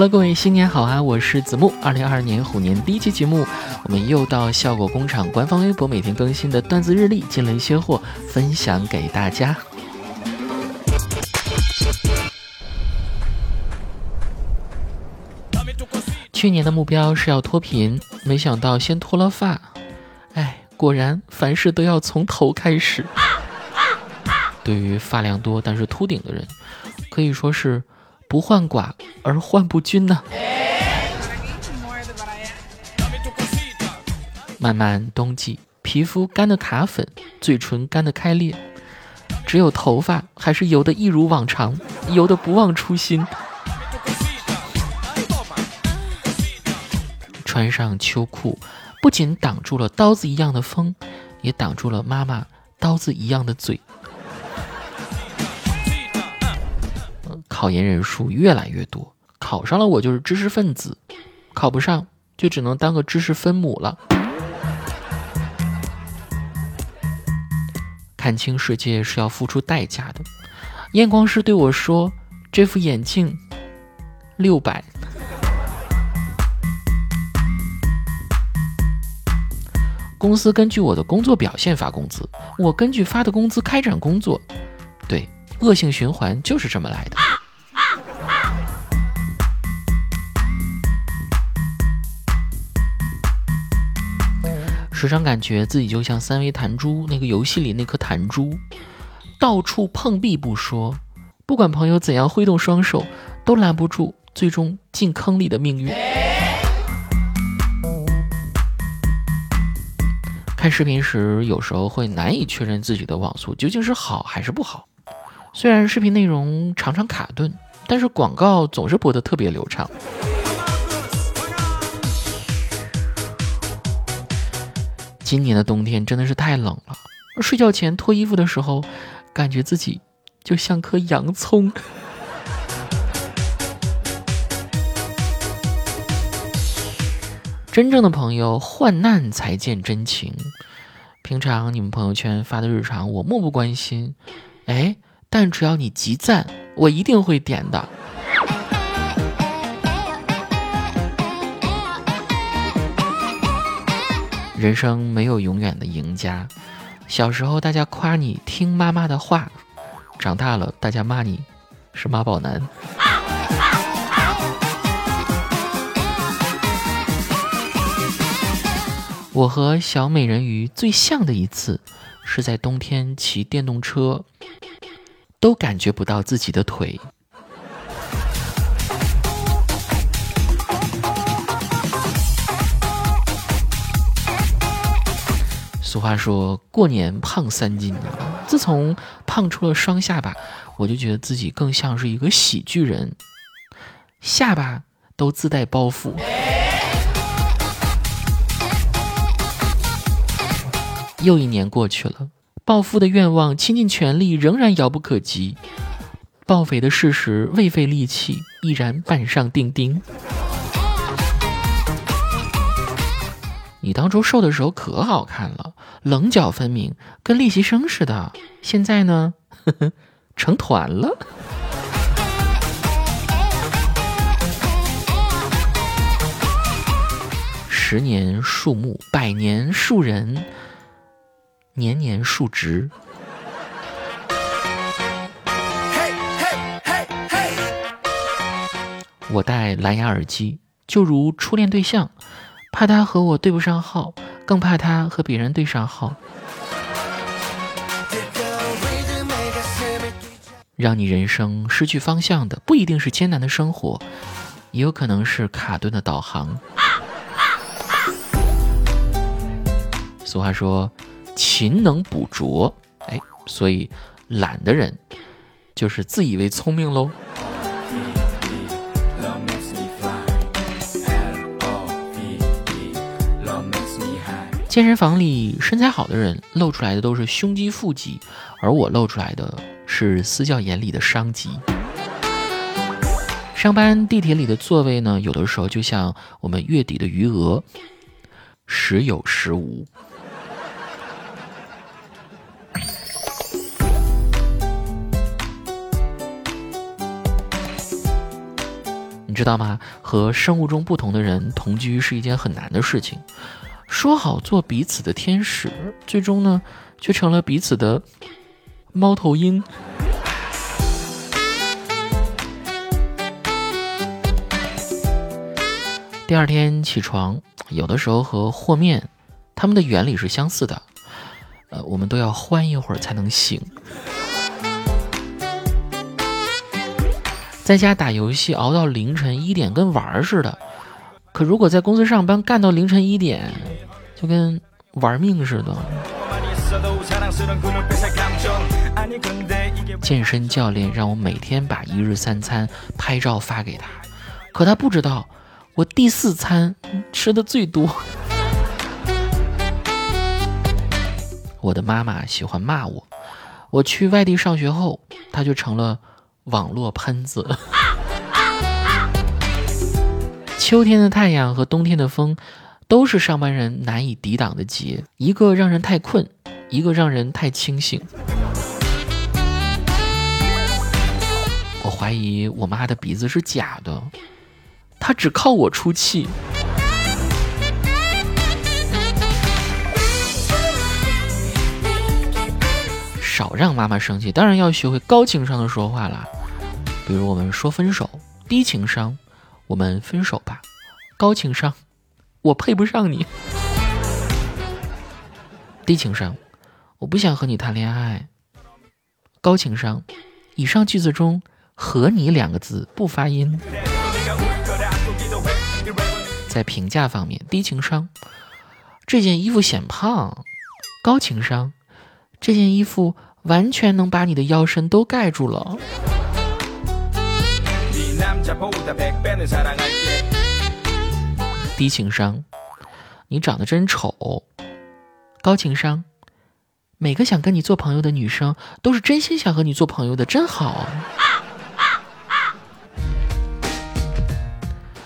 Hello，各位，新年好啊！我是子木。二零二二年虎年第一期节目，我们又到效果工厂官方微博每天更新的段子日历，进了一些货，分享给大家。去年的目标是要脱贫，没想到先脱了发。哎，果然凡事都要从头开始。对于发量多但是秃顶的人，可以说是。不患寡而患不均呢。漫漫冬季，皮肤干的卡粉，嘴唇干的开裂，只有头发还是油的一如往常，油的不忘初心。穿上秋裤，不仅挡住了刀子一样的风，也挡住了妈妈刀子一样的嘴。考研人数越来越多，考上了我就是知识分子，考不上就只能当个知识分母了。看清世界是要付出代价的。验光师对我说：“这副眼镜六百。”公司根据我的工作表现发工资，我根据发的工资开展工作。对，恶性循环就是这么来的。时常感觉自己就像三维弹珠那个游戏里那颗弹珠，到处碰壁不说，不管朋友怎样挥动双手，都拦不住最终进坑里的命运。看视频时，有时候会难以确认自己的网速究竟是好还是不好。虽然视频内容常常卡顿，但是广告总是播得特别流畅。今年的冬天真的是太冷了，睡觉前脱衣服的时候，感觉自己就像颗洋葱。真正的朋友患难才见真情，平常你们朋友圈发的日常我漠不关心，哎，但只要你集赞，我一定会点的。人生没有永远的赢家。小时候大家夸你听妈妈的话，长大了大家骂你是妈宝男。我和小美人鱼最像的一次，是在冬天骑电动车，都感觉不到自己的腿。俗话说过年胖三斤啊！自从胖出了双下巴，我就觉得自己更像是一个喜剧人，下巴都自带包袱。又一年过去了，暴富的愿望倾尽全力仍然遥不可及，暴肥的事实未费力气依然板上钉钉。你当初瘦的时候可好看了，棱角分明，跟练习生似的。现在呢，呵呵，成团了。十年树木，百年树人，年年树直。我戴蓝牙耳机，就如初恋对象。怕他和我对不上号，更怕他和别人对上号。让你人生失去方向的，不一定是艰难的生活，也有可能是卡顿的导航。俗话说，勤能补拙，哎，所以懒的人就是自以为聪明喽。健身房里身材好的人露出来的都是胸肌腹肌，而我露出来的是私教眼里的商机。上班地铁里的座位呢，有的时候就像我们月底的余额，时有时无。你知道吗？和生物钟不同的人同居是一件很难的事情。说好做彼此的天使，最终呢，却成了彼此的猫头鹰。第二天起床，有的时候和和面，它们的原理是相似的。呃，我们都要欢一会儿才能醒。在家打游戏熬到凌晨一点，跟玩儿似的。可如果在公司上班干到凌晨一点，就跟玩命似的。健身教练让我每天把一日三餐拍照发给他，可他不知道我第四餐吃的最多。我的妈妈喜欢骂我，我去外地上学后，他就成了。网络喷子。秋天的太阳和冬天的风，都是上班人难以抵挡的劫。一个让人太困，一个让人太清醒。我怀疑我妈的鼻子是假的，她只靠我出气。少让妈妈生气，当然要学会高情商的说话啦。比如我们说分手，低情商，我们分手吧；高情商，我配不上你。低情商，我不想和你谈恋爱。高情商，以上句子中“和你”两个字不发音。在评价方面，低情商，这件衣服显胖；高情商，这件衣服。完全能把你的腰身都盖住了。低情商，你长得真丑。高情商，每个想跟你做朋友的女生都是真心想和你做朋友的，真好。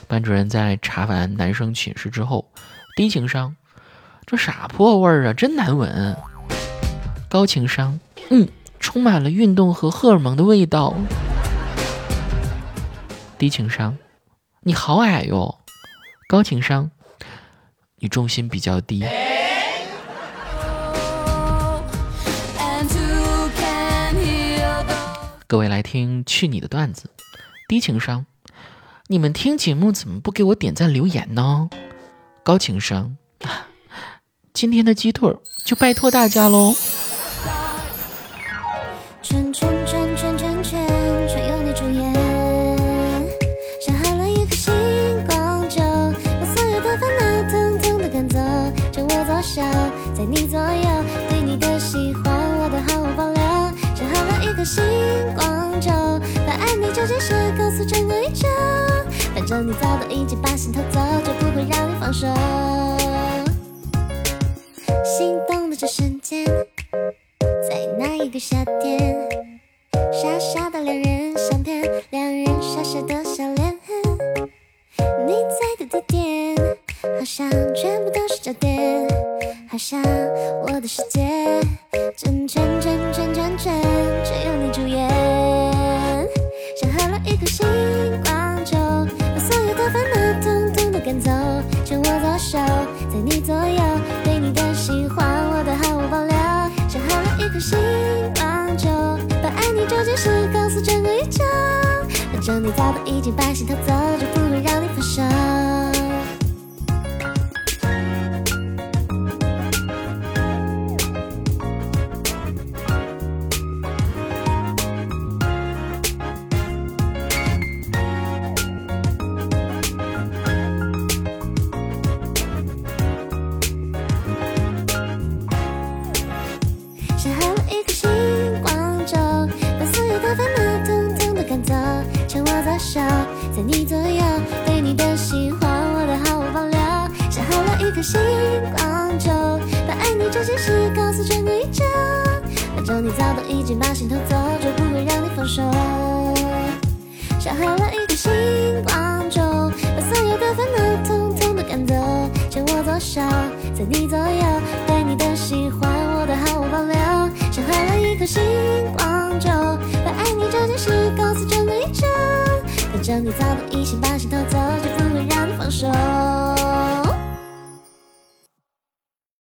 班主任在查完男生寝室之后，低情商，这啥破味儿啊，真难闻。高情商。嗯，充满了运动和荷尔蒙的味道。低情商，你好矮哟。高情商，你重心比较低。各位来听去你的段子。低情商，你们听节目怎么不给我点赞留言呢？高情商，今天的鸡腿就拜托大家喽。把爱你这件事告诉周围，反正你早都已经把心偷走，就不会让你放手。心动的这瞬间，在那一个夏天，傻傻的两人相片，两人傻傻的笑脸。你在的地点，好像全部都是焦点，好像我的世界正圈反正你早都已经把心偷走，就不会让你分手。手在你左右，对你的喜欢我都毫无保留，像喝了一颗星光酒，把爱你这件事告诉整个宇宙。反正你早都已经把心偷走，就不会让你放手。像喝了一颗星光酒，把所有的烦恼统统都赶走，牵我左手，在你左右，对你的喜欢我都毫无保留，像喝了一颗星光酒，把爱你这件事告诉整个宇宙。想你早都一心，把心偷走，就不会让你放手。